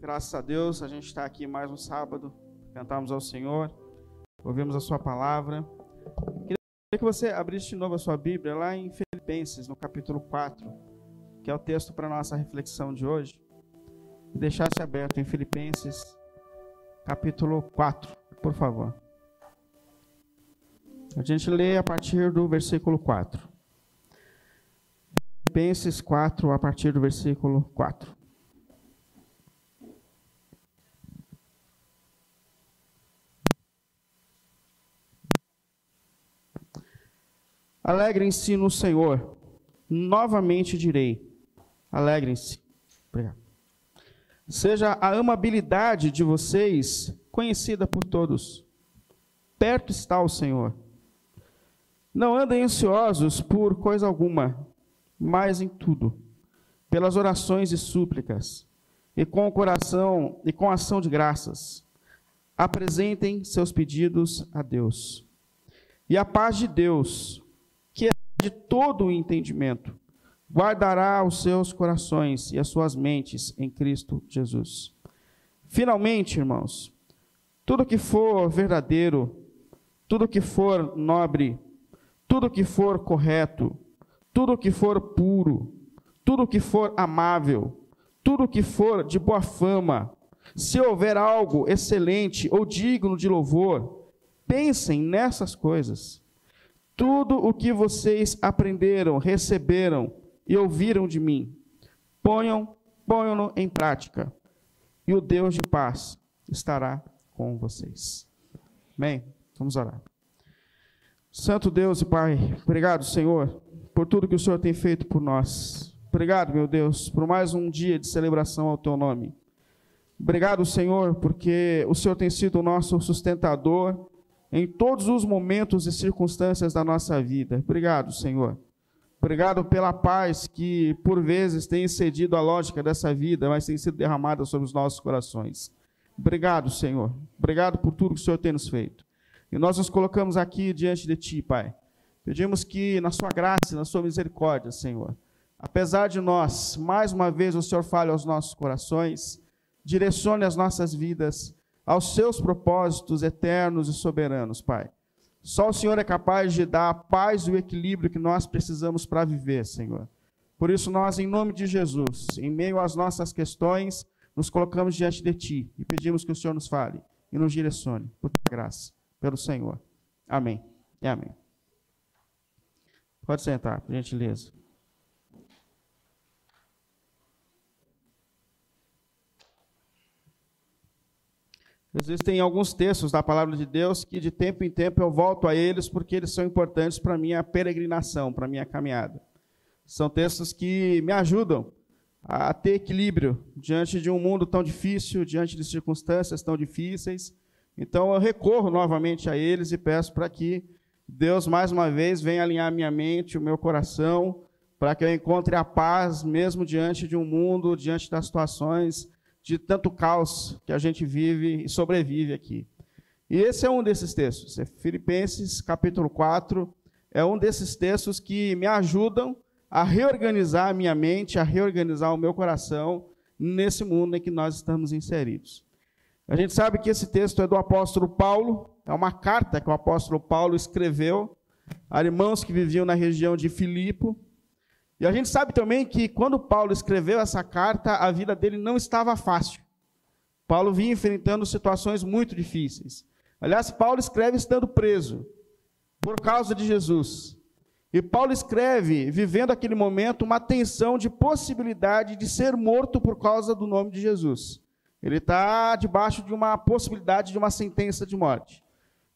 Graças a Deus, a gente está aqui mais um sábado, cantamos ao Senhor, ouvimos a Sua palavra. Queria que você abrisse de novo a sua Bíblia lá em Filipenses, no capítulo 4, que é o texto para a nossa reflexão de hoje. E deixasse aberto em Filipenses, capítulo 4, por favor. A gente lê a partir do versículo 4. Filipenses 4, a partir do versículo 4. Alegrem-se no Senhor. Novamente direi: alegrem-se. Obrigado. Seja a amabilidade de vocês conhecida por todos. Perto está o Senhor. Não andem ansiosos por coisa alguma, mas em tudo, pelas orações e súplicas, e com o coração e com ação de graças, apresentem seus pedidos a Deus. E a paz de Deus, de todo o entendimento, guardará os seus corações e as suas mentes em Cristo Jesus. Finalmente, irmãos, tudo que for verdadeiro, tudo que for nobre, tudo que for correto, tudo que for puro, tudo que for amável, tudo que for de boa fama, se houver algo excelente ou digno de louvor, pensem nessas coisas. Tudo o que vocês aprenderam, receberam e ouviram de mim, ponham, ponham-no em prática, e o Deus de paz estará com vocês. Amém? Vamos orar. Santo Deus e Pai, obrigado, Senhor, por tudo que o Senhor tem feito por nós. Obrigado, meu Deus, por mais um dia de celebração ao Teu nome. Obrigado, Senhor, porque o Senhor tem sido o nosso sustentador em todos os momentos e circunstâncias da nossa vida. Obrigado, Senhor. Obrigado pela paz que, por vezes, tem excedido a lógica dessa vida, mas tem sido derramada sobre os nossos corações. Obrigado, Senhor. Obrigado por tudo que o Senhor tem nos feito. E nós nos colocamos aqui diante de Ti, Pai. Pedimos que, na Sua graça na Sua misericórdia, Senhor, apesar de nós, mais uma vez o Senhor fale aos nossos corações, direcione as nossas vidas aos seus propósitos eternos e soberanos, Pai. Só o Senhor é capaz de dar a paz e o equilíbrio que nós precisamos para viver, Senhor. Por isso, nós, em nome de Jesus, em meio às nossas questões, nos colocamos diante de Ti e pedimos que o Senhor nos fale e nos direcione, por tua graça, pelo Senhor. Amém e amém. Pode sentar, por gentileza. Existem alguns textos da palavra de Deus que de tempo em tempo eu volto a eles porque eles são importantes para a minha peregrinação, para a minha caminhada. São textos que me ajudam a ter equilíbrio diante de um mundo tão difícil, diante de circunstâncias tão difíceis. Então eu recorro novamente a eles e peço para que Deus mais uma vez venha alinhar minha mente, o meu coração, para que eu encontre a paz mesmo diante de um mundo, diante das situações de tanto caos que a gente vive e sobrevive aqui. E esse é um desses textos. É Filipenses, capítulo 4, é um desses textos que me ajudam a reorganizar a minha mente, a reorganizar o meu coração nesse mundo em que nós estamos inseridos. A gente sabe que esse texto é do apóstolo Paulo, é uma carta que o apóstolo Paulo escreveu a irmãos que viviam na região de Filipo, e a gente sabe também que quando Paulo escreveu essa carta, a vida dele não estava fácil. Paulo vinha enfrentando situações muito difíceis. Aliás, Paulo escreve estando preso por causa de Jesus. E Paulo escreve, vivendo aquele momento, uma tensão de possibilidade de ser morto por causa do nome de Jesus. Ele está debaixo de uma possibilidade de uma sentença de morte.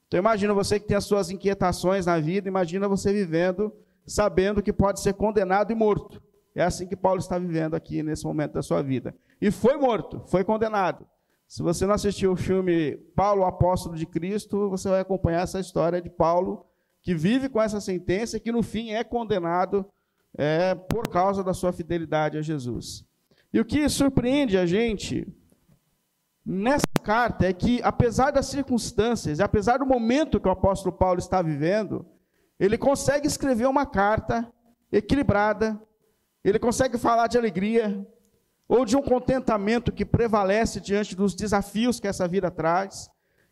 Então imagina você que tem as suas inquietações na vida, imagina você vivendo sabendo que pode ser condenado e morto. É assim que Paulo está vivendo aqui nesse momento da sua vida. E foi morto, foi condenado. Se você não assistiu o filme Paulo, Apóstolo de Cristo, você vai acompanhar essa história de Paulo, que vive com essa sentença e que no fim é condenado é, por causa da sua fidelidade a Jesus. E o que surpreende a gente nessa carta é que, apesar das circunstâncias, apesar do momento que o apóstolo Paulo está vivendo, ele consegue escrever uma carta equilibrada, ele consegue falar de alegria, ou de um contentamento que prevalece diante dos desafios que essa vida traz.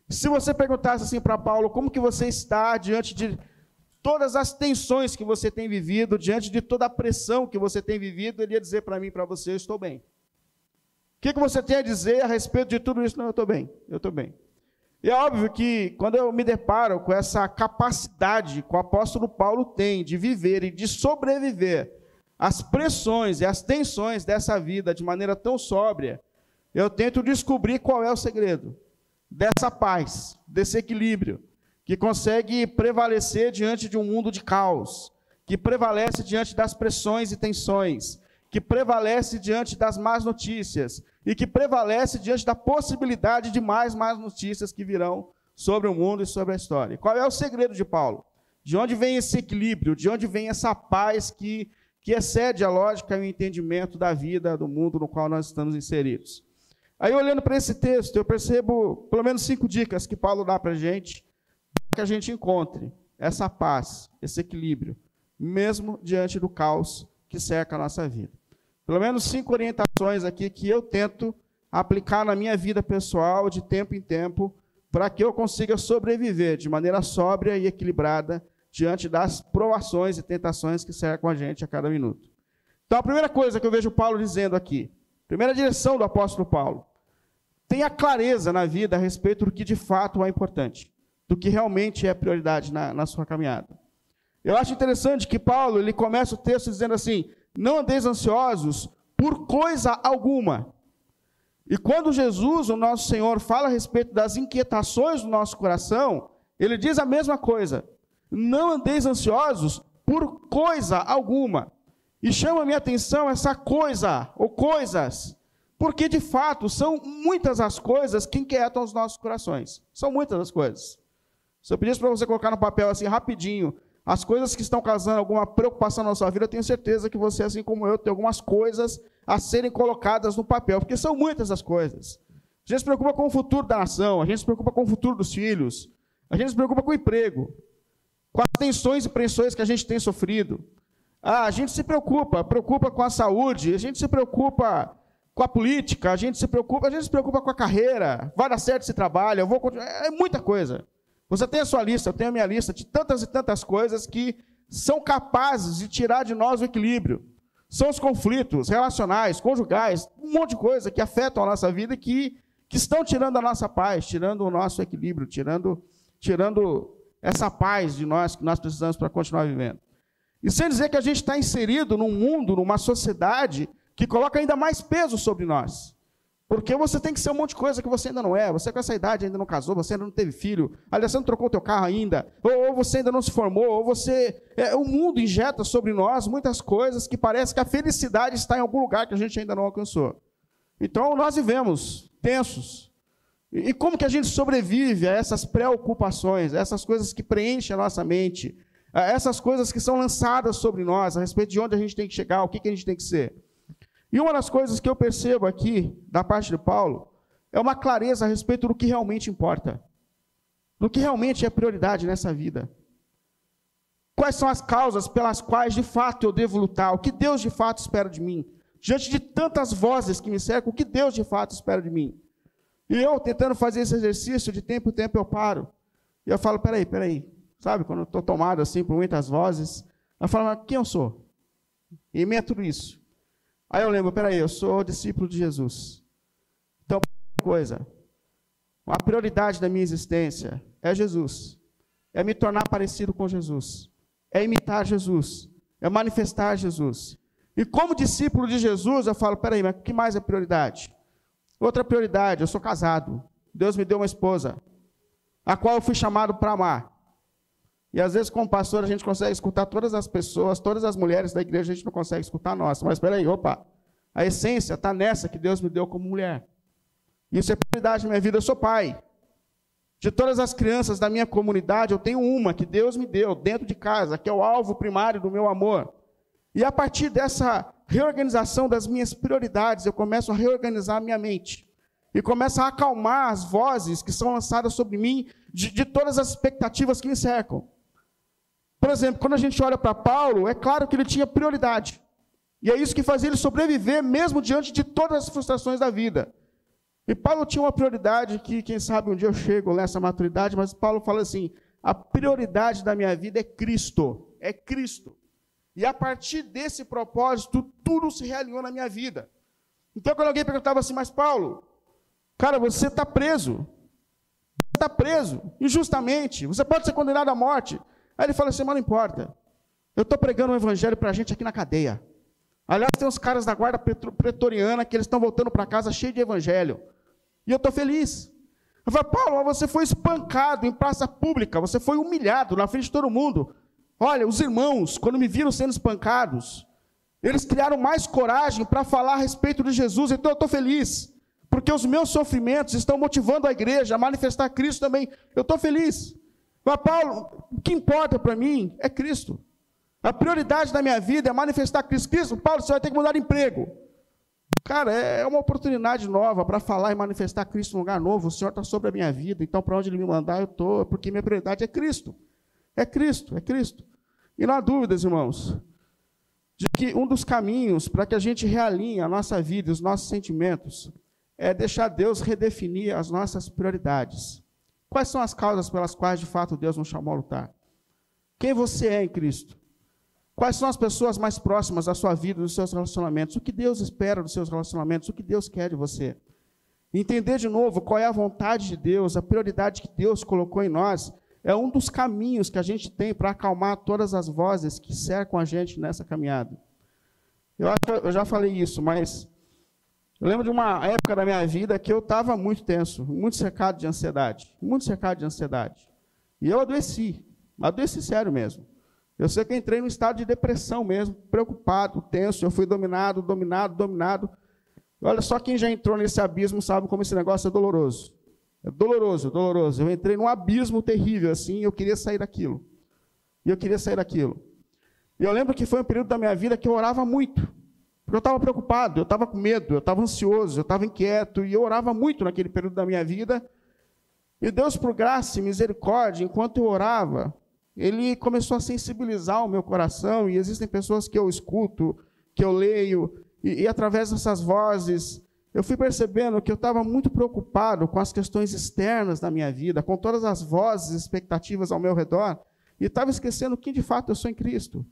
Se você perguntasse assim para Paulo, como que você está diante de todas as tensões que você tem vivido, diante de toda a pressão que você tem vivido, ele ia dizer para mim, para você, eu estou bem. O que, que você tem a dizer a respeito de tudo isso? Não, eu estou bem, eu estou bem. E é óbvio que quando eu me deparo com essa capacidade que o apóstolo Paulo tem de viver e de sobreviver às pressões e às tensões dessa vida de maneira tão sóbria, eu tento descobrir qual é o segredo dessa paz, desse equilíbrio, que consegue prevalecer diante de um mundo de caos, que prevalece diante das pressões e tensões, que prevalece diante das más notícias e que prevalece diante da possibilidade de mais más notícias que virão sobre o mundo e sobre a história. Qual é o segredo de Paulo? De onde vem esse equilíbrio? De onde vem essa paz que, que excede a lógica e o entendimento da vida, do mundo no qual nós estamos inseridos? Aí, olhando para esse texto, eu percebo pelo menos cinco dicas que Paulo dá para a gente que a gente encontre essa paz, esse equilíbrio, mesmo diante do caos que cerca a nossa vida. Pelo menos cinco orientações aqui que eu tento aplicar na minha vida pessoal de tempo em tempo, para que eu consiga sobreviver de maneira sóbria e equilibrada diante das provações e tentações que cercam a gente a cada minuto. Então, a primeira coisa que eu vejo Paulo dizendo aqui, primeira direção do apóstolo Paulo, tenha clareza na vida a respeito do que de fato é importante do que realmente é prioridade na, na sua caminhada. Eu acho interessante que Paulo ele começa o texto dizendo assim: não andeis ansiosos por coisa alguma. E quando Jesus, o nosso Senhor, fala a respeito das inquietações do nosso coração, ele diz a mesma coisa: não andeis ansiosos por coisa alguma. E chama minha atenção essa coisa ou coisas, porque de fato são muitas as coisas que inquietam os nossos corações. São muitas as coisas. Se eu pedisse para você colocar no papel assim rapidinho as coisas que estão causando alguma preocupação na sua vida, eu tenho certeza que você, assim como eu, tem algumas coisas a serem colocadas no papel, porque são muitas as coisas. A gente se preocupa com o futuro da nação, a gente se preocupa com o futuro dos filhos, a gente se preocupa com o emprego, com as tensões e pressões que a gente tem sofrido. Ah, a gente se preocupa, preocupa com a saúde, a gente se preocupa com a política, a gente se preocupa, a gente se preocupa com a carreira, vai dar certo esse trabalho, eu vou continuar, é muita coisa. Você tem a sua lista, eu tenho a minha lista de tantas e tantas coisas que são capazes de tirar de nós o equilíbrio. São os conflitos relacionais, conjugais, um monte de coisa que afetam a nossa vida e que, que estão tirando a nossa paz, tirando o nosso equilíbrio, tirando, tirando essa paz de nós que nós precisamos para continuar vivendo. E sem dizer que a gente está inserido num mundo, numa sociedade que coloca ainda mais peso sobre nós. Porque você tem que ser um monte de coisa que você ainda não é. Você com essa idade ainda não casou, você ainda não teve filho. Aliás, você não trocou teu carro ainda. Ou, ou você ainda não se formou, ou você... É, o mundo injeta sobre nós muitas coisas que parece que a felicidade está em algum lugar que a gente ainda não alcançou. Então, nós vivemos tensos. E, e como que a gente sobrevive a essas preocupações, a essas coisas que preenchem a nossa mente, a essas coisas que são lançadas sobre nós, a respeito de onde a gente tem que chegar, o que, que a gente tem que ser? E uma das coisas que eu percebo aqui, da parte de Paulo, é uma clareza a respeito do que realmente importa, do que realmente é prioridade nessa vida. Quais são as causas pelas quais de fato eu devo lutar? O que Deus de fato espera de mim? Diante de tantas vozes que me cercam, o que Deus de fato espera de mim? E eu, tentando fazer esse exercício, de tempo em tempo eu paro. E eu falo: peraí, peraí. Sabe, quando eu estou tomado assim por muitas vozes, eu falo: quem eu sou? E meio a tudo isso. Aí eu lembro, peraí, eu sou discípulo de Jesus. Então, coisa, a prioridade da minha existência é Jesus. É me tornar parecido com Jesus. É imitar Jesus. É manifestar Jesus. E como discípulo de Jesus, eu falo, peraí, mas que mais é prioridade? Outra prioridade, eu sou casado. Deus me deu uma esposa, a qual eu fui chamado para amar. E às vezes, como pastor, a gente consegue escutar todas as pessoas, todas as mulheres da igreja, a gente não consegue escutar a nossa. Mas espera aí, opa. A essência está nessa que Deus me deu como mulher. Isso é prioridade na minha vida. Eu sou pai. De todas as crianças da minha comunidade, eu tenho uma que Deus me deu dentro de casa, que é o alvo primário do meu amor. E a partir dessa reorganização das minhas prioridades, eu começo a reorganizar a minha mente. E começo a acalmar as vozes que são lançadas sobre mim de, de todas as expectativas que me cercam. Por exemplo, quando a gente olha para Paulo, é claro que ele tinha prioridade. E é isso que fazia ele sobreviver, mesmo diante de todas as frustrações da vida. E Paulo tinha uma prioridade que, quem sabe, um dia eu chego nessa maturidade, mas Paulo fala assim: a prioridade da minha vida é Cristo. É Cristo. E a partir desse propósito, tudo se realinhou na minha vida. Então, quando alguém perguntava assim, mas Paulo, cara, você está preso. Você está preso, injustamente. Você pode ser condenado à morte. Aí ele fala assim, mas não importa. Eu estou pregando o evangelho para a gente aqui na cadeia. Aliás, tem uns caras da guarda pretoriana que eles estão voltando para casa cheio de evangelho. E eu estou feliz. Eu falo, Paulo, você foi espancado em praça pública, você foi humilhado na frente de todo mundo. Olha, os irmãos, quando me viram sendo espancados, eles criaram mais coragem para falar a respeito de Jesus, então eu estou feliz, porque os meus sofrimentos estão motivando a igreja a manifestar Cristo também. Eu estou feliz. Mas, Paulo, o que importa para mim é Cristo. A prioridade da minha vida é manifestar Cristo. Cristo, Paulo, você vai ter que mudar de emprego. Cara, é, é uma oportunidade nova para falar e manifestar Cristo num lugar novo. O Senhor está sobre a minha vida, então para onde Ele me mandar eu estou, porque minha prioridade é Cristo. É Cristo, é Cristo. E não há dúvidas, irmãos, de que um dos caminhos para que a gente realinhe a nossa vida e os nossos sentimentos é deixar Deus redefinir as nossas prioridades. Quais são as causas pelas quais de fato Deus nos chamou a lutar? Quem você é em Cristo? Quais são as pessoas mais próximas da sua vida, dos seus relacionamentos? O que Deus espera dos seus relacionamentos? O que Deus quer de você? Entender de novo qual é a vontade de Deus, a prioridade que Deus colocou em nós, é um dos caminhos que a gente tem para acalmar todas as vozes que cercam a gente nessa caminhada. Eu acho eu já falei isso, mas eu lembro de uma época da minha vida que eu estava muito tenso, muito cercado de ansiedade, muito cercado de ansiedade. E eu adoeci, adoeci sério mesmo. Eu sei que entrei num estado de depressão mesmo, preocupado, tenso. Eu fui dominado, dominado, dominado. Olha só quem já entrou nesse abismo sabe como esse negócio é doloroso. É doloroso, doloroso. Eu entrei num abismo terrível assim, eu queria sair daquilo. E eu queria sair daquilo. E eu lembro que foi um período da minha vida que eu orava muito. Porque eu estava preocupado, eu estava com medo, eu estava ansioso, eu estava inquieto, e eu orava muito naquele período da minha vida. E Deus, por graça e misericórdia, enquanto eu orava, ele começou a sensibilizar o meu coração, e existem pessoas que eu escuto, que eu leio, e, e através dessas vozes, eu fui percebendo que eu estava muito preocupado com as questões externas da minha vida, com todas as vozes, expectativas ao meu redor, e estava esquecendo que de fato eu sou em Cristo.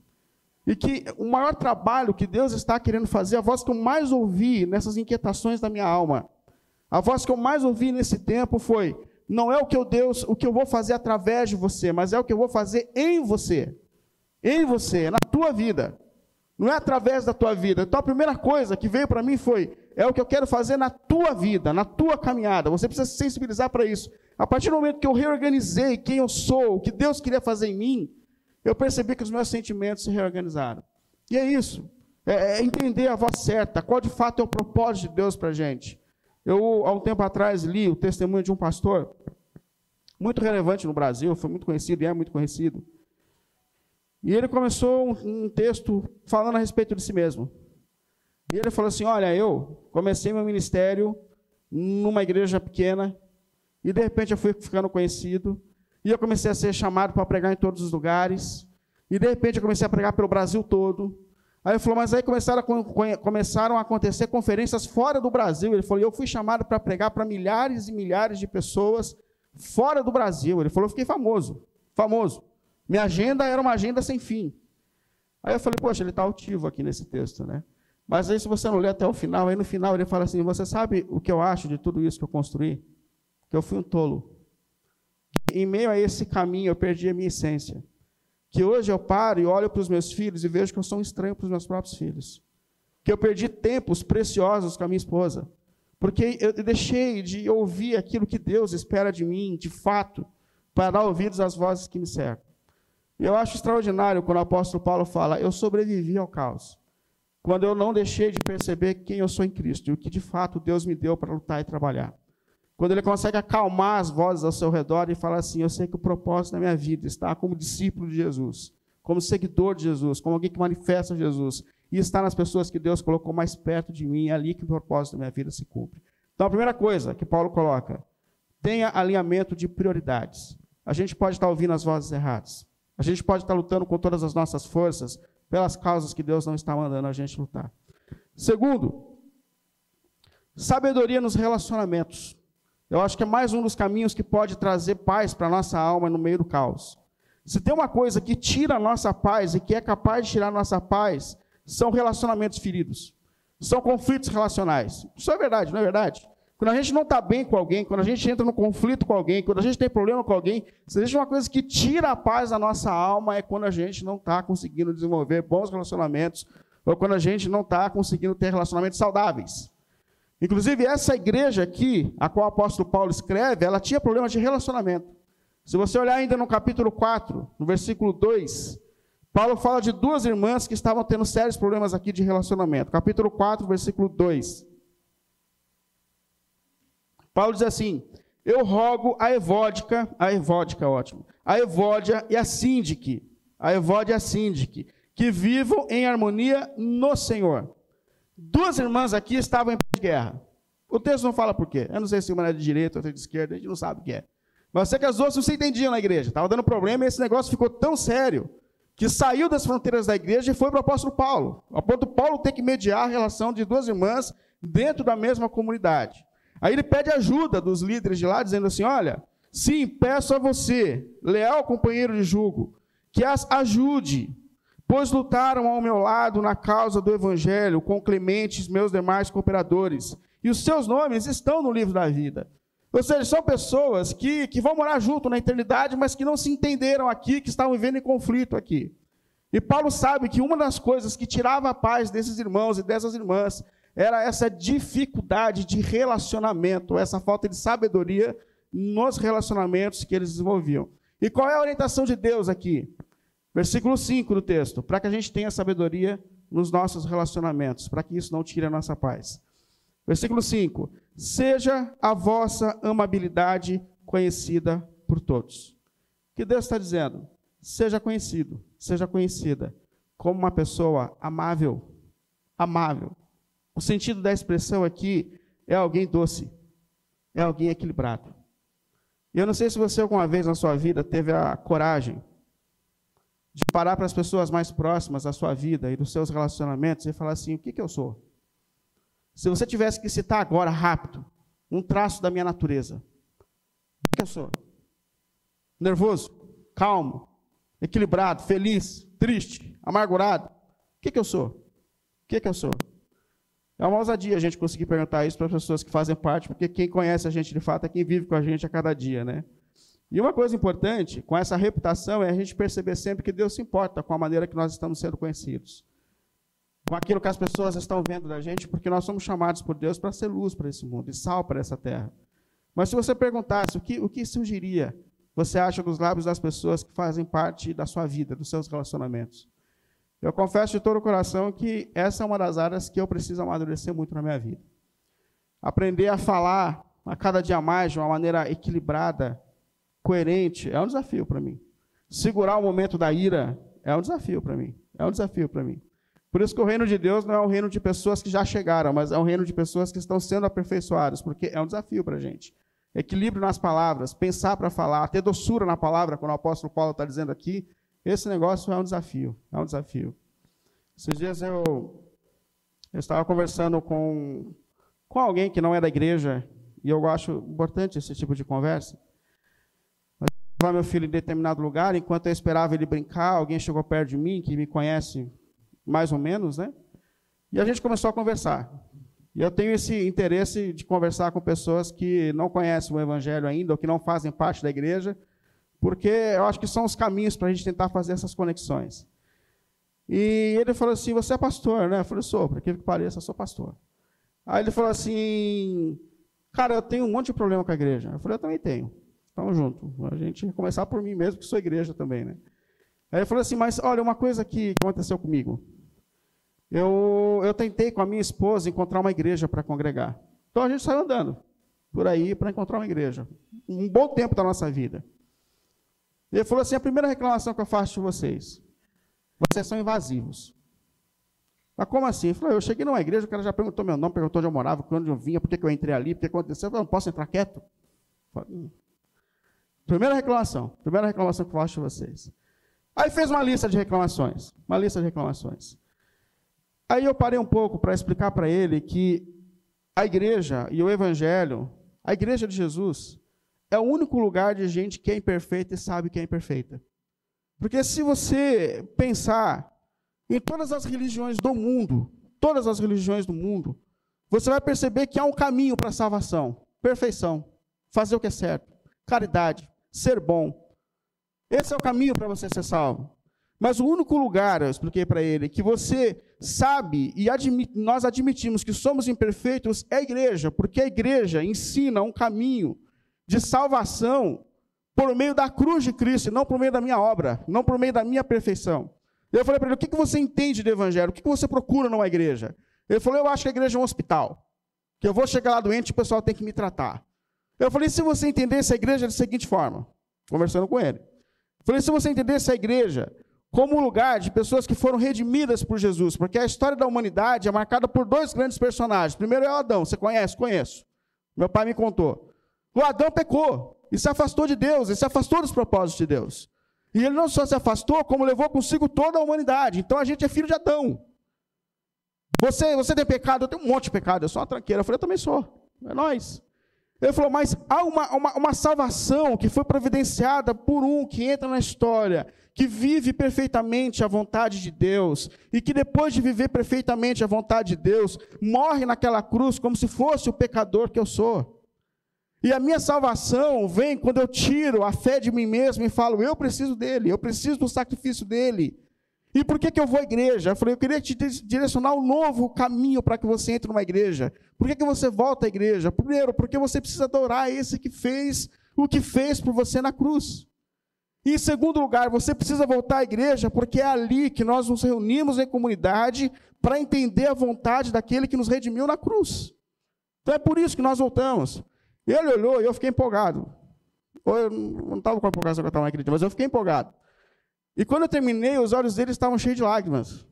E que o maior trabalho que Deus está querendo fazer, a voz que eu mais ouvi nessas inquietações da minha alma, a voz que eu mais ouvi nesse tempo foi: não é o que eu Deus, o que eu vou fazer através de você, mas é o que eu vou fazer em você. Em você, na tua vida. Não é através da tua vida. Então a primeira coisa que veio para mim foi: é o que eu quero fazer na tua vida, na tua caminhada. Você precisa se sensibilizar para isso. A partir do momento que eu reorganizei quem eu sou, o que Deus queria fazer em mim, eu percebi que os meus sentimentos se reorganizaram. E é isso. É, é entender a voz certa, qual de fato é o propósito de Deus para a gente. Eu, há um tempo atrás, li o testemunho de um pastor, muito relevante no Brasil, foi muito conhecido e é muito conhecido. E ele começou um, um texto falando a respeito de si mesmo. E ele falou assim: Olha, eu comecei meu ministério numa igreja pequena, e de repente eu fui ficando conhecido, e eu comecei a ser chamado para pregar em todos os lugares, e de repente eu comecei a pregar pelo Brasil todo, Aí ele falou, mas aí começaram a, começaram a acontecer conferências fora do Brasil. Ele falou, eu fui chamado para pregar para milhares e milhares de pessoas fora do Brasil. Ele falou, eu fiquei famoso, famoso. Minha agenda era uma agenda sem fim. Aí eu falei, poxa, ele está altivo aqui nesse texto, né? Mas aí se você não ler até o final, aí no final ele fala assim, você sabe o que eu acho de tudo isso que eu construí? Que eu fui um tolo. Em meio a esse caminho eu perdi a minha essência que hoje eu paro e olho para os meus filhos e vejo que eu sou um estranho para os meus próprios filhos. Que eu perdi tempos preciosos com a minha esposa. Porque eu deixei de ouvir aquilo que Deus espera de mim, de fato, para dar ouvidos às vozes que me cercam. Eu acho extraordinário quando o apóstolo Paulo fala: Eu sobrevivi ao caos. Quando eu não deixei de perceber quem eu sou em Cristo e o que de fato Deus me deu para lutar e trabalhar. Quando ele consegue acalmar as vozes ao seu redor e falar assim: Eu sei que o propósito da minha vida está como discípulo de Jesus, como seguidor de Jesus, como alguém que manifesta Jesus, e está nas pessoas que Deus colocou mais perto de mim, é ali que o propósito da minha vida se cumpre. Então, a primeira coisa que Paulo coloca: tenha alinhamento de prioridades. A gente pode estar ouvindo as vozes erradas, a gente pode estar lutando com todas as nossas forças, pelas causas que Deus não está mandando a gente lutar. Segundo, sabedoria nos relacionamentos. Eu acho que é mais um dos caminhos que pode trazer paz para a nossa alma no meio do caos. Se tem uma coisa que tira a nossa paz e que é capaz de tirar a nossa paz, são relacionamentos feridos. São conflitos relacionais. Isso é verdade, não é verdade? Quando a gente não está bem com alguém, quando a gente entra no conflito com alguém, quando a gente tem problema com alguém, se existe uma coisa que tira a paz da nossa alma é quando a gente não está conseguindo desenvolver bons relacionamentos ou quando a gente não está conseguindo ter relacionamentos saudáveis. Inclusive, essa igreja aqui, a qual o apóstolo Paulo escreve, ela tinha problemas de relacionamento. Se você olhar ainda no capítulo 4, no versículo 2, Paulo fala de duas irmãs que estavam tendo sérios problemas aqui de relacionamento. Capítulo 4, versículo 2. Paulo diz assim: Eu rogo a Evódica, a Evódica, ótimo, a Evódia e a Síndique, a Evódia e a Síndique, que vivam em harmonia no Senhor. Duas irmãs aqui estavam em guerra. O texto não fala por quê. Eu não sei se uma é de direita, outra de esquerda, a gente não sabe o que é. Mas sei que as duas não se entendiam na igreja. Estava dando problema e esse negócio ficou tão sério que saiu das fronteiras da igreja e foi para o apóstolo Paulo. O apóstolo Paulo tem que mediar a relação de duas irmãs dentro da mesma comunidade. Aí ele pede ajuda dos líderes de lá, dizendo assim: Olha, sim, peço a você, leal companheiro de julgo, que as ajude pois lutaram ao meu lado na causa do evangelho com Clemente e meus demais cooperadores. E os seus nomes estão no livro da vida. Ou seja, são pessoas que, que vão morar junto na eternidade, mas que não se entenderam aqui, que estavam vivendo em conflito aqui. E Paulo sabe que uma das coisas que tirava a paz desses irmãos e dessas irmãs era essa dificuldade de relacionamento, essa falta de sabedoria nos relacionamentos que eles desenvolviam. E qual é a orientação de Deus aqui? Versículo 5 do texto, para que a gente tenha sabedoria nos nossos relacionamentos, para que isso não tire a nossa paz. Versículo 5: Seja a vossa amabilidade conhecida por todos. O que Deus está dizendo? Seja conhecido, seja conhecida como uma pessoa amável. Amável. O sentido da expressão aqui é alguém doce, é alguém equilibrado. Eu não sei se você alguma vez na sua vida teve a coragem de parar para as pessoas mais próximas da sua vida e dos seus relacionamentos e falar assim: o que, que eu sou? Se você tivesse que citar agora, rápido, um traço da minha natureza, o que, que eu sou? Nervoso, calmo, equilibrado, feliz, triste, amargurado. O que, que eu sou? O que, que eu sou? É uma ousadia a gente conseguir perguntar isso para as pessoas que fazem parte, porque quem conhece a gente de fato é quem vive com a gente a cada dia, né? E uma coisa importante com essa reputação é a gente perceber sempre que Deus se importa com a maneira que nós estamos sendo conhecidos. Com aquilo que as pessoas estão vendo da gente, porque nós somos chamados por Deus para ser luz para esse mundo e sal para essa terra. Mas se você perguntasse o que, o que surgiria, você acha dos lábios das pessoas que fazem parte da sua vida, dos seus relacionamentos? Eu confesso de todo o coração que essa é uma das áreas que eu preciso amadurecer muito na minha vida. Aprender a falar a cada dia mais de uma maneira equilibrada, coerente, é um desafio para mim. Segurar o momento da ira é um desafio para mim. É um desafio para mim. Por isso que o reino de Deus não é um reino de pessoas que já chegaram, mas é um reino de pessoas que estão sendo aperfeiçoadas, porque é um desafio para a gente. Equilíbrio nas palavras, pensar para falar, ter doçura na palavra, quando o apóstolo Paulo está dizendo aqui, esse negócio é um desafio, é um desafio. Esses dias eu, eu estava conversando com, com alguém que não é da igreja, e eu acho importante esse tipo de conversa levar meu filho em determinado lugar, enquanto eu esperava ele brincar, alguém chegou perto de mim, que me conhece mais ou menos, né? E a gente começou a conversar. E eu tenho esse interesse de conversar com pessoas que não conhecem o Evangelho ainda, ou que não fazem parte da igreja, porque eu acho que são os caminhos para a gente tentar fazer essas conexões. E ele falou assim: Você é pastor, né? Eu falei: Sou, para que pareça, eu sou pastor. Aí ele falou assim: Cara, eu tenho um monte de problema com a igreja. Eu falei: Eu também tenho. Estamos juntos. A gente vai começar por mim mesmo, que sou igreja também, né? Aí ele falou assim, mas olha, uma coisa que aconteceu comigo. Eu, eu tentei com a minha esposa encontrar uma igreja para congregar. Então a gente saiu andando por aí para encontrar uma igreja. Um bom tempo da nossa vida. Ele falou assim: a primeira reclamação que eu faço de vocês, vocês são invasivos. Mas como assim? Ele falou, eu cheguei numa igreja, o cara já perguntou meu nome, perguntou onde eu morava, onde eu vinha, por que eu entrei ali, por que aconteceu. Eu falei, não posso entrar quieto? Eu falei, hum. Primeira reclamação, primeira reclamação que eu faço de vocês. Aí fez uma lista de reclamações, uma lista de reclamações. Aí eu parei um pouco para explicar para ele que a igreja e o evangelho, a igreja de Jesus, é o único lugar de gente que é imperfeita e sabe que é imperfeita. Porque se você pensar em todas as religiões do mundo, todas as religiões do mundo, você vai perceber que há um caminho para a salvação: perfeição, fazer o que é certo, caridade, ser bom. Esse é o caminho para você ser salvo. Mas o único lugar, eu expliquei para ele, que você sabe e nós admitimos que somos imperfeitos é a igreja, porque a igreja ensina um caminho de salvação por meio da cruz de Cristo, não por meio da minha obra, não por meio da minha perfeição. Eu falei para ele: o que, você entende do evangelho? O que, que você procura numa igreja? Ele falou: eu acho que a igreja é um hospital. Que eu vou chegar lá doente e o pessoal tem que me tratar. Eu falei: se você entendesse a igreja da seguinte forma, conversando com ele. Eu falei: se você entendesse a igreja como um lugar de pessoas que foram redimidas por Jesus, porque a história da humanidade é marcada por dois grandes personagens. Primeiro é o Adão, você conhece? Conheço. Meu pai me contou. O Adão pecou e se afastou de Deus, e se afastou dos propósitos de Deus. E ele não só se afastou, como levou consigo toda a humanidade. Então a gente é filho de Adão. Você, você tem pecado? Eu tenho um monte de pecado, eu sou uma tranqueira. Eu falei, eu também sou. É nós. Ele falou, mas há uma, uma, uma salvação que foi providenciada por um que entra na história, que vive perfeitamente a vontade de Deus, e que depois de viver perfeitamente a vontade de Deus, morre naquela cruz como se fosse o pecador que eu sou. E a minha salvação vem quando eu tiro a fé de mim mesmo e falo, eu preciso dele, eu preciso do sacrifício dele. E por que, que eu vou à igreja? Eu falei, eu queria te direcionar um novo caminho para que você entre numa igreja. Por que, que você volta à igreja? Primeiro, porque você precisa adorar esse que fez o que fez por você na cruz. E em segundo lugar, você precisa voltar à igreja porque é ali que nós nos reunimos em comunidade para entender a vontade daquele que nos redimiu na cruz. Então é por isso que nós voltamos. Ele olhou e eu fiquei empolgado. Eu não estava com empolgação que eu estava naquele dia, mas eu fiquei empolgado. E quando eu terminei, os olhos dele estavam cheios de lágrimas.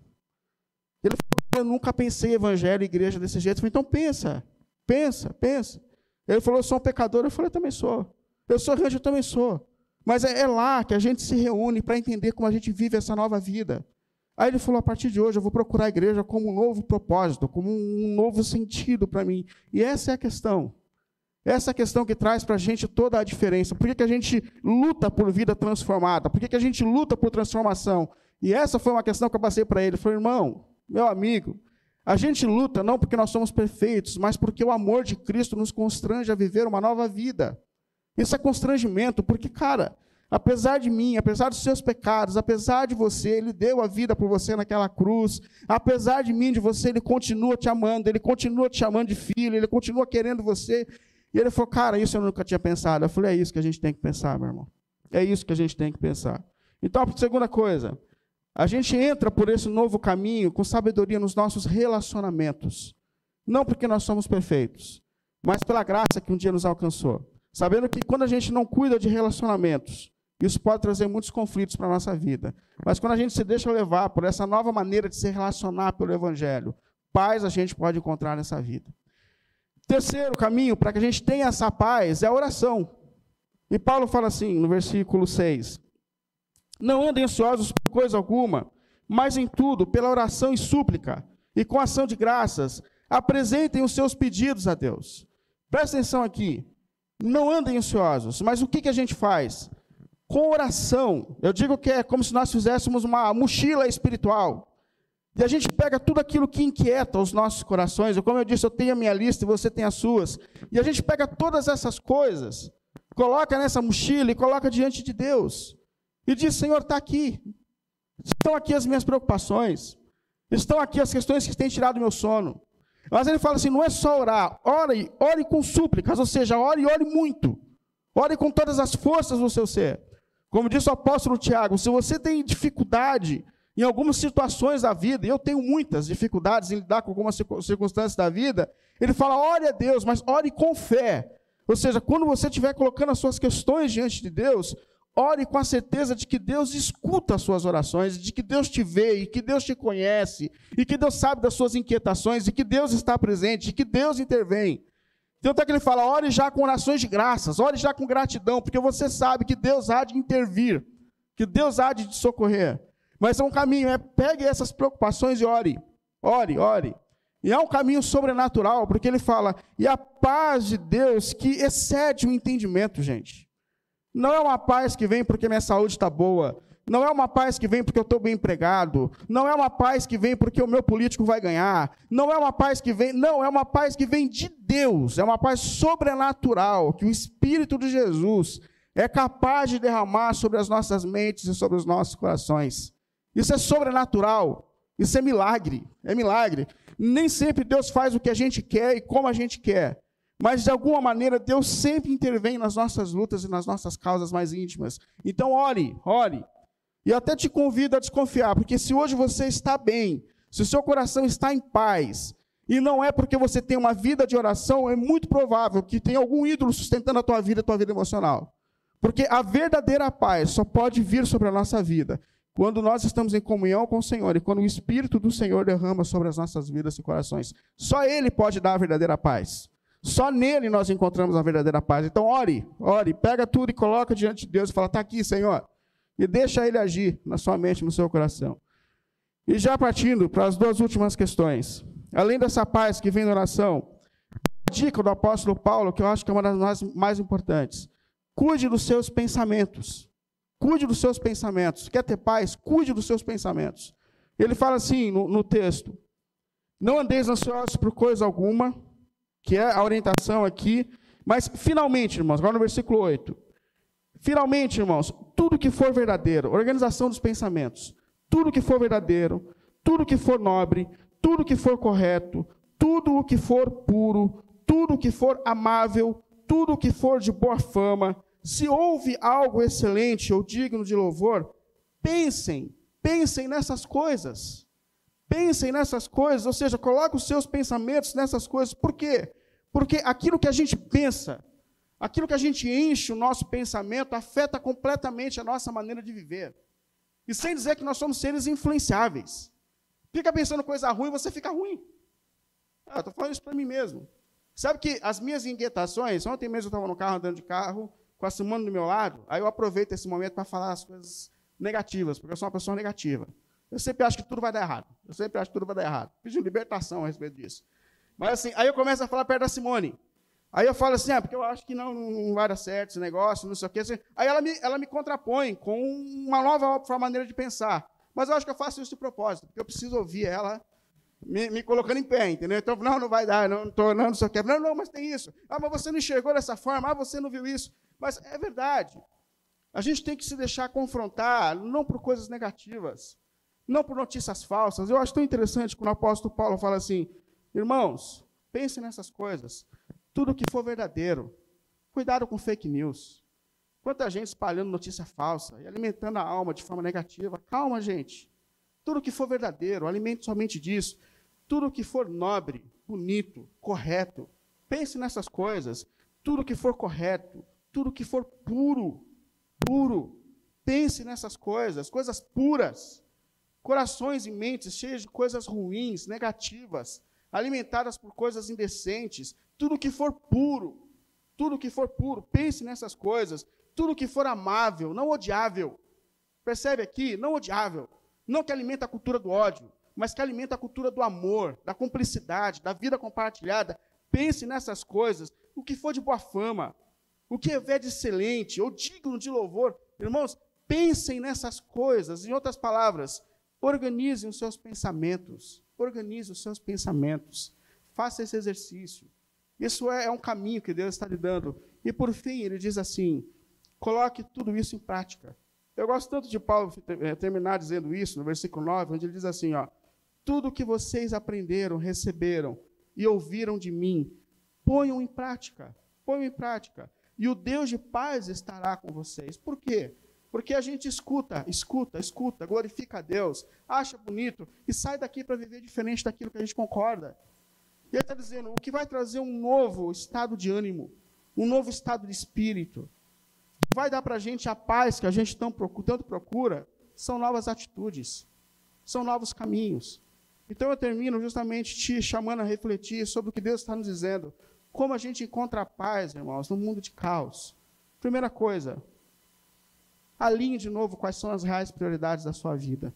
Ele falou, eu nunca pensei evangelho, igreja desse jeito. Eu falei, então pensa, pensa, pensa. Ele falou, eu sou um pecador. Eu falei, eu também sou. Eu sou rancho, eu também sou. Mas é, é lá que a gente se reúne para entender como a gente vive essa nova vida. Aí ele falou: a partir de hoje eu vou procurar a igreja como um novo propósito, como um novo sentido para mim. E essa é a questão. Essa questão que traz para a gente toda a diferença. Por que, que a gente luta por vida transformada? Por que, que a gente luta por transformação? E essa foi uma questão que eu passei para ele. Falou, irmão, meu amigo, a gente luta não porque nós somos perfeitos, mas porque o amor de Cristo nos constrange a viver uma nova vida. Isso é constrangimento, porque, cara, apesar de mim, apesar dos seus pecados, apesar de você, Ele deu a vida por você naquela cruz, apesar de mim, de você, Ele continua te amando, Ele continua te chamando de filho, Ele continua querendo você, e ele falou, cara, isso eu nunca tinha pensado. Eu falei, é isso que a gente tem que pensar, meu irmão. É isso que a gente tem que pensar. Então, a segunda coisa, a gente entra por esse novo caminho com sabedoria nos nossos relacionamentos. Não porque nós somos perfeitos, mas pela graça que um dia nos alcançou. Sabendo que quando a gente não cuida de relacionamentos, isso pode trazer muitos conflitos para a nossa vida. Mas quando a gente se deixa levar por essa nova maneira de se relacionar pelo Evangelho, paz a gente pode encontrar nessa vida. Terceiro caminho para que a gente tenha essa paz é a oração. E Paulo fala assim no versículo 6: Não andem ansiosos por coisa alguma, mas em tudo, pela oração e súplica, e com ação de graças, apresentem os seus pedidos a Deus. Presta atenção aqui. Não andem ansiosos, mas o que, que a gente faz? Com oração. Eu digo que é como se nós fizéssemos uma mochila espiritual. E a gente pega tudo aquilo que inquieta os nossos corações. Como eu disse, eu tenho a minha lista e você tem as suas. E a gente pega todas essas coisas, coloca nessa mochila e coloca diante de Deus. E diz: Senhor, está aqui. Estão aqui as minhas preocupações. Estão aqui as questões que têm tirado o meu sono. Mas ele fala assim: não é só orar, ore, ore com súplicas, ou seja, ore e ore muito. Ore com todas as forças do seu ser. Como disse o apóstolo Tiago, se você tem dificuldade em algumas situações da vida, e eu tenho muitas dificuldades em lidar com algumas circunstâncias da vida, ele fala: ore a Deus, mas ore com fé. Ou seja, quando você estiver colocando as suas questões diante de Deus, ore com a certeza de que Deus escuta as suas orações, de que Deus te vê, e que Deus te conhece, e que Deus sabe das suas inquietações, e que Deus está presente, e que Deus intervém. Então até que ele fala, ore já com orações de graças, ore já com gratidão, porque você sabe que Deus há de intervir que Deus há de te socorrer. Mas é um caminho, é pegue essas preocupações e ore. Ore, ore. E é um caminho sobrenatural, porque ele fala, e a paz de Deus que excede o entendimento, gente. Não é uma paz que vem porque minha saúde está boa. Não é uma paz que vem porque eu estou bem empregado. Não é uma paz que vem porque o meu político vai ganhar. Não é uma paz que vem. Não, é uma paz que vem de Deus. É uma paz sobrenatural que o Espírito de Jesus é capaz de derramar sobre as nossas mentes e sobre os nossos corações. Isso é sobrenatural. Isso é milagre. É milagre. Nem sempre Deus faz o que a gente quer e como a gente quer. Mas, de alguma maneira, Deus sempre intervém nas nossas lutas e nas nossas causas mais íntimas. Então, ore, ore. E eu até te convido a desconfiar, porque se hoje você está bem, se o seu coração está em paz, e não é porque você tem uma vida de oração, é muito provável que tenha algum ídolo sustentando a tua vida, a tua vida emocional. Porque a verdadeira paz só pode vir sobre a nossa vida quando nós estamos em comunhão com o Senhor e quando o Espírito do Senhor derrama sobre as nossas vidas e corações. Só Ele pode dar a verdadeira paz. Só nele nós encontramos a verdadeira paz. Então, ore, ore, pega tudo e coloca diante de Deus e fala: está aqui, Senhor. E deixa ele agir na sua mente, no seu coração. E já partindo para as duas últimas questões. Além dessa paz que vem da oração, a dica do apóstolo Paulo, que eu acho que é uma das mais importantes: cuide dos seus pensamentos. Cuide dos seus pensamentos. Quer ter paz? Cuide dos seus pensamentos. Ele fala assim no, no texto: Não andeis ansiosos por coisa alguma que é a orientação aqui. Mas, finalmente, irmãos, agora no versículo 8. Finalmente, irmãos, tudo que for verdadeiro, organização dos pensamentos, tudo que for verdadeiro, tudo que for nobre, tudo que for correto, tudo o que for puro, tudo o que for amável, tudo o que for de boa fama, se houve algo excelente ou digno de louvor, pensem, pensem nessas coisas. Pensem nessas coisas, ou seja, coloque os seus pensamentos nessas coisas. Por quê? Porque aquilo que a gente pensa, aquilo que a gente enche o nosso pensamento, afeta completamente a nossa maneira de viver. E sem dizer que nós somos seres influenciáveis. Fica pensando coisa ruim, você fica ruim. Ah, estou falando isso para mim mesmo. Sabe que as minhas inquietações, ontem mesmo eu estava no carro, andando de carro, com a Simone do meu lado, aí eu aproveito esse momento para falar as coisas negativas, porque eu sou uma pessoa negativa. Eu sempre acho que tudo vai dar errado. Eu sempre acho que tudo vai dar errado. Pedindo libertação a respeito disso. Mas assim, aí eu começo a falar perto da Simone. Aí eu falo assim, ah, porque eu acho que não, não vai dar certo esse negócio, não sei o quê. Assim. Aí ela me, ela me contrapõe com uma nova maneira de pensar. Mas eu acho que eu faço isso de propósito, porque eu preciso ouvir ela me, me colocando em pé, entendeu? Então, não, não vai dar, não estou, não, não sei o quê. Não, não, mas tem isso. Ah, mas você não enxergou dessa forma, ah, você não viu isso. Mas é verdade. A gente tem que se deixar confrontar, não por coisas negativas, não por notícias falsas. Eu acho tão interessante quando o apóstolo Paulo fala assim: irmãos, pensem nessas coisas. Tudo que for verdadeiro, cuidado com fake news. Quanta gente espalhando notícia falsa e alimentando a alma de forma negativa. Calma, gente. Tudo que for verdadeiro, alimente somente disso. Tudo que for nobre, bonito, correto, pense nessas coisas. Tudo que for correto, tudo que for puro, puro, pense nessas coisas, coisas puras. Corações e mentes cheios de coisas ruins, negativas, alimentadas por coisas indecentes, tudo que for puro, tudo que for puro, pense nessas coisas, tudo que for amável, não odiável. Percebe aqui? Não odiável. Não que alimenta a cultura do ódio, mas que alimenta a cultura do amor, da cumplicidade, da vida compartilhada. Pense nessas coisas, o que for de boa fama, o que é de excelente ou digno de louvor. Irmãos, pensem nessas coisas. Em outras palavras, Organize os seus pensamentos. Organize os seus pensamentos. Faça esse exercício. Isso é, é um caminho que Deus está lhe dando. E por fim, ele diz assim: coloque tudo isso em prática. Eu gosto tanto de Paulo eh, terminar dizendo isso, no versículo 9, onde ele diz assim: ó, tudo que vocês aprenderam, receberam e ouviram de mim, ponham em prática. Ponham em prática. E o Deus de paz estará com vocês. Por quê? Porque a gente escuta, escuta, escuta, glorifica a Deus, acha bonito e sai daqui para viver diferente daquilo que a gente concorda. E ele está dizendo: o que vai trazer um novo estado de ânimo, um novo estado de espírito, vai dar para a gente a paz que a gente tanto procura, são novas atitudes, são novos caminhos. Então eu termino justamente te chamando a refletir sobre o que Deus está nos dizendo. Como a gente encontra a paz, irmãos, no mundo de caos. Primeira coisa, Alinhe de novo quais são as reais prioridades da sua vida.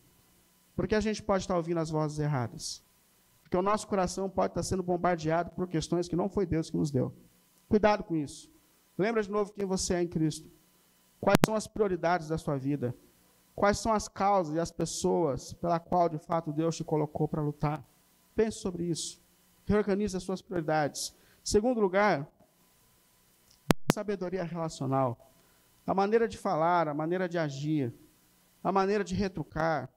Porque a gente pode estar ouvindo as vozes erradas. Porque o nosso coração pode estar sendo bombardeado por questões que não foi Deus que nos deu. Cuidado com isso. Lembra de novo quem você é em Cristo. Quais são as prioridades da sua vida? Quais são as causas e as pessoas pela qual de fato Deus te colocou para lutar? Pense sobre isso. Reorganize as suas prioridades. Segundo lugar, sabedoria relacional. A maneira de falar, a maneira de agir, a maneira de retrucar.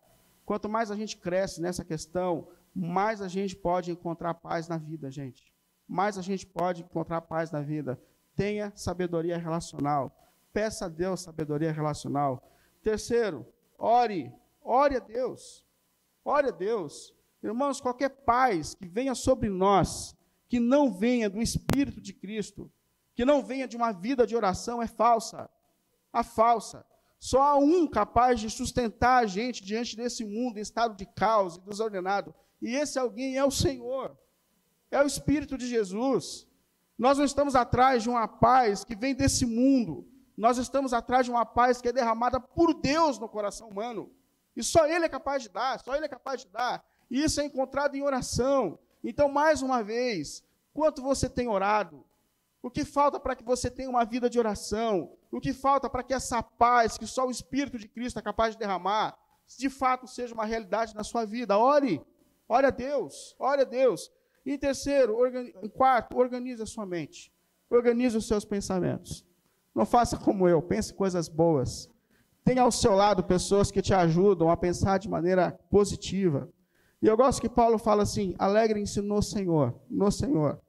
Quanto mais a gente cresce nessa questão, mais a gente pode encontrar paz na vida, gente. Mais a gente pode encontrar paz na vida. Tenha sabedoria relacional. Peça a Deus sabedoria relacional. Terceiro, ore. Ore a Deus. Ore a Deus. Irmãos, qualquer paz que venha sobre nós, que não venha do Espírito de Cristo, que não venha de uma vida de oração, é falsa. A falsa. Só há um capaz de sustentar a gente diante desse mundo em estado de caos e desordenado. E esse alguém é o Senhor. É o Espírito de Jesus. Nós não estamos atrás de uma paz que vem desse mundo. Nós estamos atrás de uma paz que é derramada por Deus no coração humano. E só Ele é capaz de dar, só Ele é capaz de dar. E isso é encontrado em oração. Então, mais uma vez, quanto você tem orado? O que falta para que você tenha uma vida de oração? O que falta para que essa paz que só o Espírito de Cristo é capaz de derramar, de fato seja uma realidade na sua vida? Ore, ore a Deus, ore a Deus. E em terceiro, organi em quarto, organize a sua mente. Organize os seus pensamentos. Não faça como eu, pense coisas boas. Tenha ao seu lado pessoas que te ajudam a pensar de maneira positiva. E eu gosto que Paulo fala assim: alegrem-se no Senhor, no Senhor.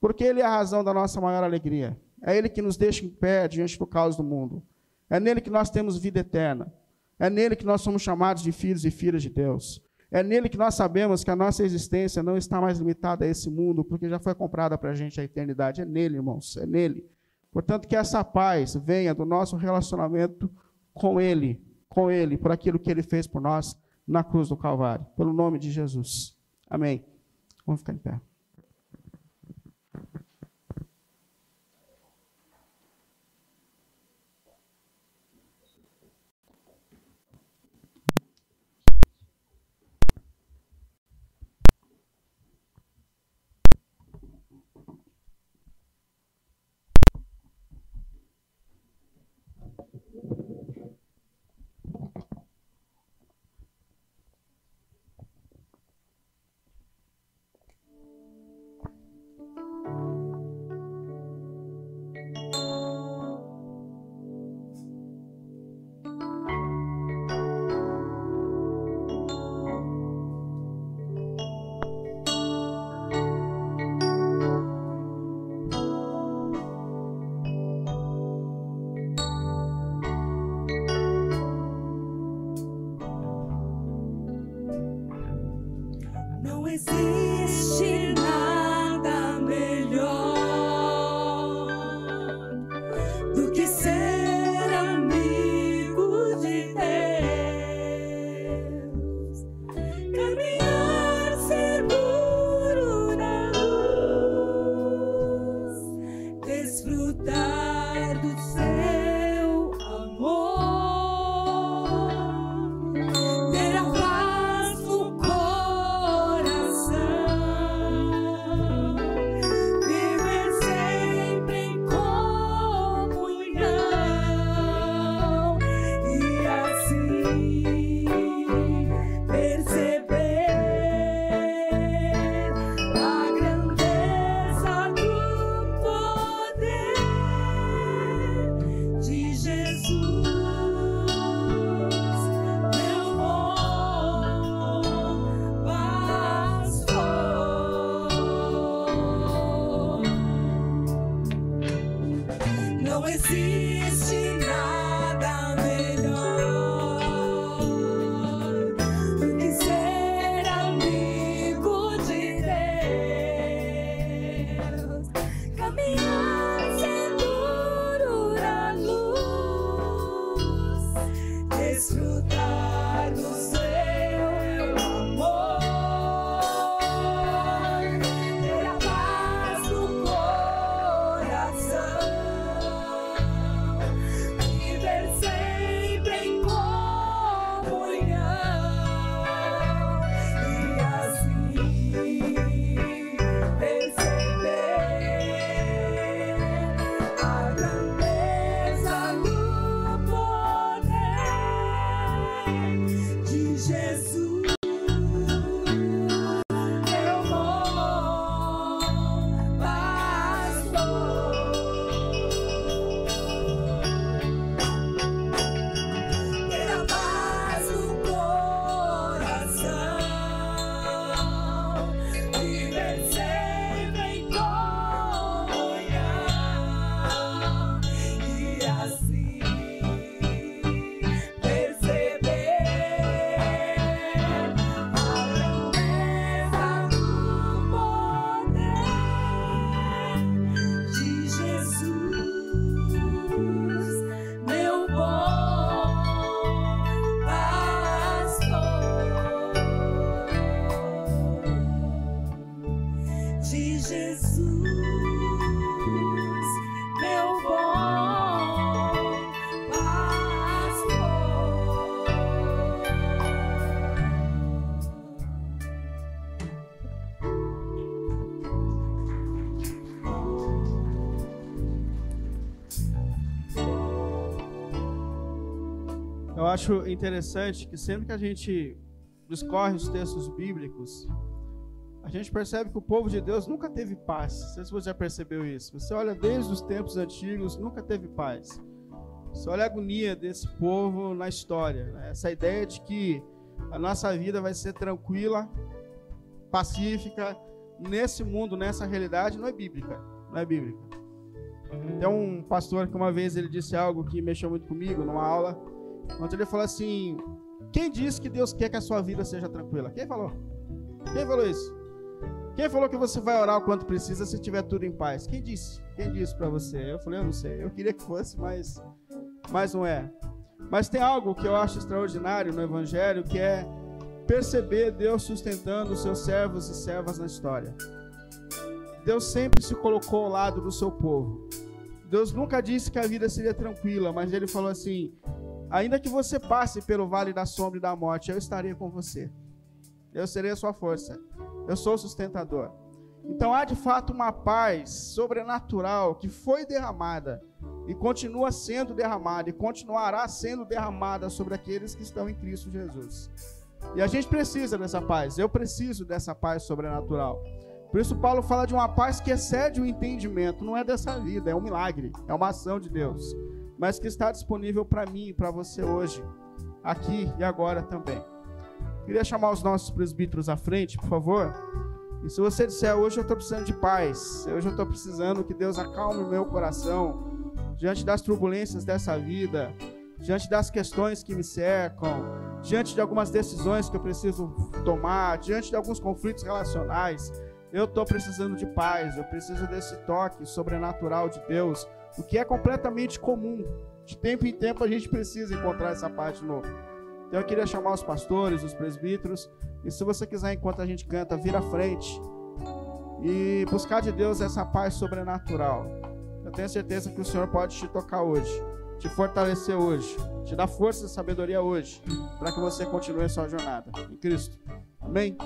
Porque Ele é a razão da nossa maior alegria. É Ele que nos deixa em pé diante do caos do mundo. É nele que nós temos vida eterna. É nele que nós somos chamados de filhos e filhas de Deus. É nele que nós sabemos que a nossa existência não está mais limitada a esse mundo, porque já foi comprada para a gente a eternidade. É nele, irmãos, é nele. Portanto, que essa paz venha do nosso relacionamento com Ele, com Ele, por aquilo que Ele fez por nós na cruz do Calvário. Pelo nome de Jesus. Amém. Vamos ficar em pé. Acho interessante que sempre que a gente discorre os textos bíblicos, a gente percebe que o povo de Deus nunca teve paz. Não sei se você já percebeu isso. Você olha desde os tempos antigos, nunca teve paz. Você olha a agonia desse povo na história. Né? Essa ideia de que a nossa vida vai ser tranquila, pacífica, nesse mundo, nessa realidade, não é bíblica. Não é bíblica. Tem um pastor que uma vez ele disse algo que mexeu muito comigo numa aula, onde ele falou assim: Quem disse que Deus quer que a sua vida seja tranquila? Quem falou? Quem falou isso? Quem falou que você vai orar o quanto precisa se tiver tudo em paz? Quem disse? Quem disse para você? Eu falei, eu não sei. Eu queria que fosse, mas, mas não é. Mas tem algo que eu acho extraordinário no Evangelho, que é perceber Deus sustentando os seus servos e servas na história. Deus sempre se colocou ao lado do seu povo. Deus nunca disse que a vida seria tranquila, mas Ele falou assim: ainda que você passe pelo vale da sombra e da morte, eu estarei com você. Eu serei a sua força. Eu sou o sustentador. Então há de fato uma paz sobrenatural que foi derramada e continua sendo derramada e continuará sendo derramada sobre aqueles que estão em Cristo Jesus. E a gente precisa dessa paz. Eu preciso dessa paz sobrenatural. Por isso Paulo fala de uma paz que excede o entendimento, não é dessa vida, é um milagre, é uma ação de Deus, mas que está disponível para mim e para você hoje, aqui e agora também. Queria chamar os nossos presbíteros à frente, por favor. E se você disser, hoje eu estou precisando de paz, hoje eu estou precisando que Deus acalme o meu coração, diante das turbulências dessa vida, diante das questões que me cercam, diante de algumas decisões que eu preciso tomar, diante de alguns conflitos relacionais, eu estou precisando de paz, eu preciso desse toque sobrenatural de Deus, o que é completamente comum. De tempo em tempo a gente precisa encontrar essa paz de novo. Então eu queria chamar os pastores, os presbíteros, e se você quiser, enquanto a gente canta, vir à frente e buscar de Deus essa paz sobrenatural. Eu tenho certeza que o Senhor pode te tocar hoje, te fortalecer hoje, te dar força e sabedoria hoje, para que você continue a sua jornada em Cristo. Amém.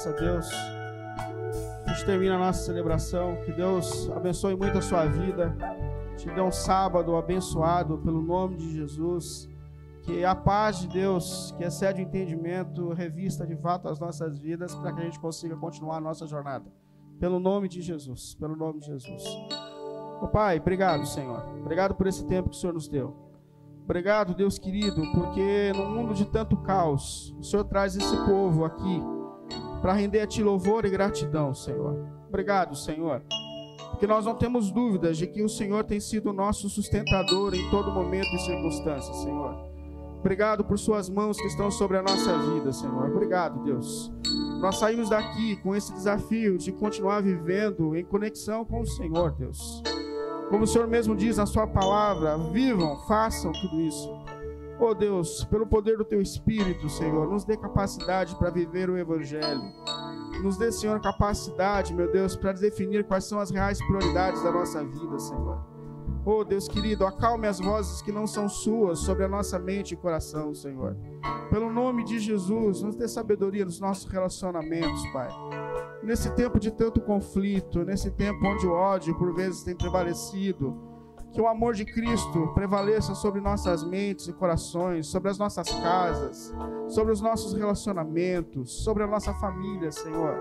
Graças a Deus. A gente termina a nossa celebração. Que Deus abençoe muito a sua vida. Te dê um sábado abençoado pelo nome de Jesus. Que a paz de Deus, que excede o entendimento, revista de fato as nossas vidas para que a gente consiga continuar a nossa jornada. Pelo nome de Jesus. Pelo nome de Jesus. Pai, obrigado, Senhor. Obrigado por esse tempo que o Senhor nos deu. Obrigado, Deus querido, porque no mundo de tanto caos, o Senhor traz esse povo aqui para render a Ti louvor e gratidão, Senhor. Obrigado, Senhor, porque nós não temos dúvidas de que o Senhor tem sido nosso sustentador em todo momento e circunstância, Senhor. Obrigado por Suas mãos que estão sobre a nossa vida, Senhor. Obrigado, Deus. Nós saímos daqui com esse desafio de continuar vivendo em conexão com o Senhor, Deus. Como o Senhor mesmo diz na Sua palavra, vivam, façam tudo isso. Oh Deus, pelo poder do Teu Espírito, Senhor, nos dê capacidade para viver o Evangelho. Nos dê, Senhor, capacidade, meu Deus, para definir quais são as reais prioridades da nossa vida, Senhor. Oh Deus querido, acalme as vozes que não são suas sobre a nossa mente e coração, Senhor. Pelo nome de Jesus, nos dê sabedoria nos nossos relacionamentos, Pai nesse tempo de tanto conflito, nesse tempo onde o ódio por vezes tem prevalecido, que o amor de Cristo prevaleça sobre nossas mentes e corações, sobre as nossas casas, sobre os nossos relacionamentos, sobre a nossa família, Senhor.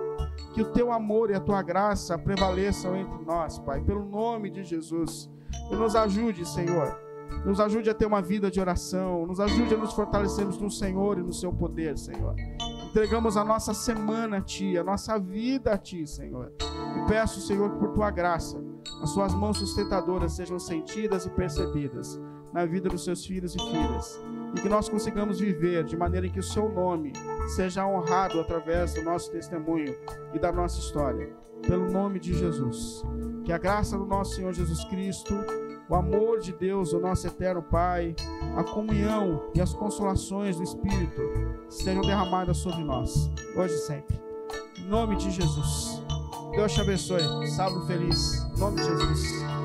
Que o teu amor e a tua graça prevaleçam entre nós, Pai, pelo nome de Jesus. E nos ajude, Senhor. Nos ajude a ter uma vida de oração, nos ajude a nos fortalecermos no Senhor e no seu poder, Senhor. Entregamos a nossa semana a Ti, a nossa vida a Ti, Senhor. E peço, Senhor, por Tua graça, as Suas mãos sustentadoras sejam sentidas e percebidas na vida dos Seus filhos e filhas. E que nós consigamos viver de maneira que o Seu nome seja honrado através do nosso testemunho e da nossa história. Pelo nome de Jesus. Que a graça do nosso Senhor Jesus Cristo o amor de Deus, o nosso eterno Pai, a comunhão e as consolações do Espírito sejam derramadas sobre nós, hoje e sempre. Em nome de Jesus. Deus te abençoe. Sábado feliz. Em nome de Jesus.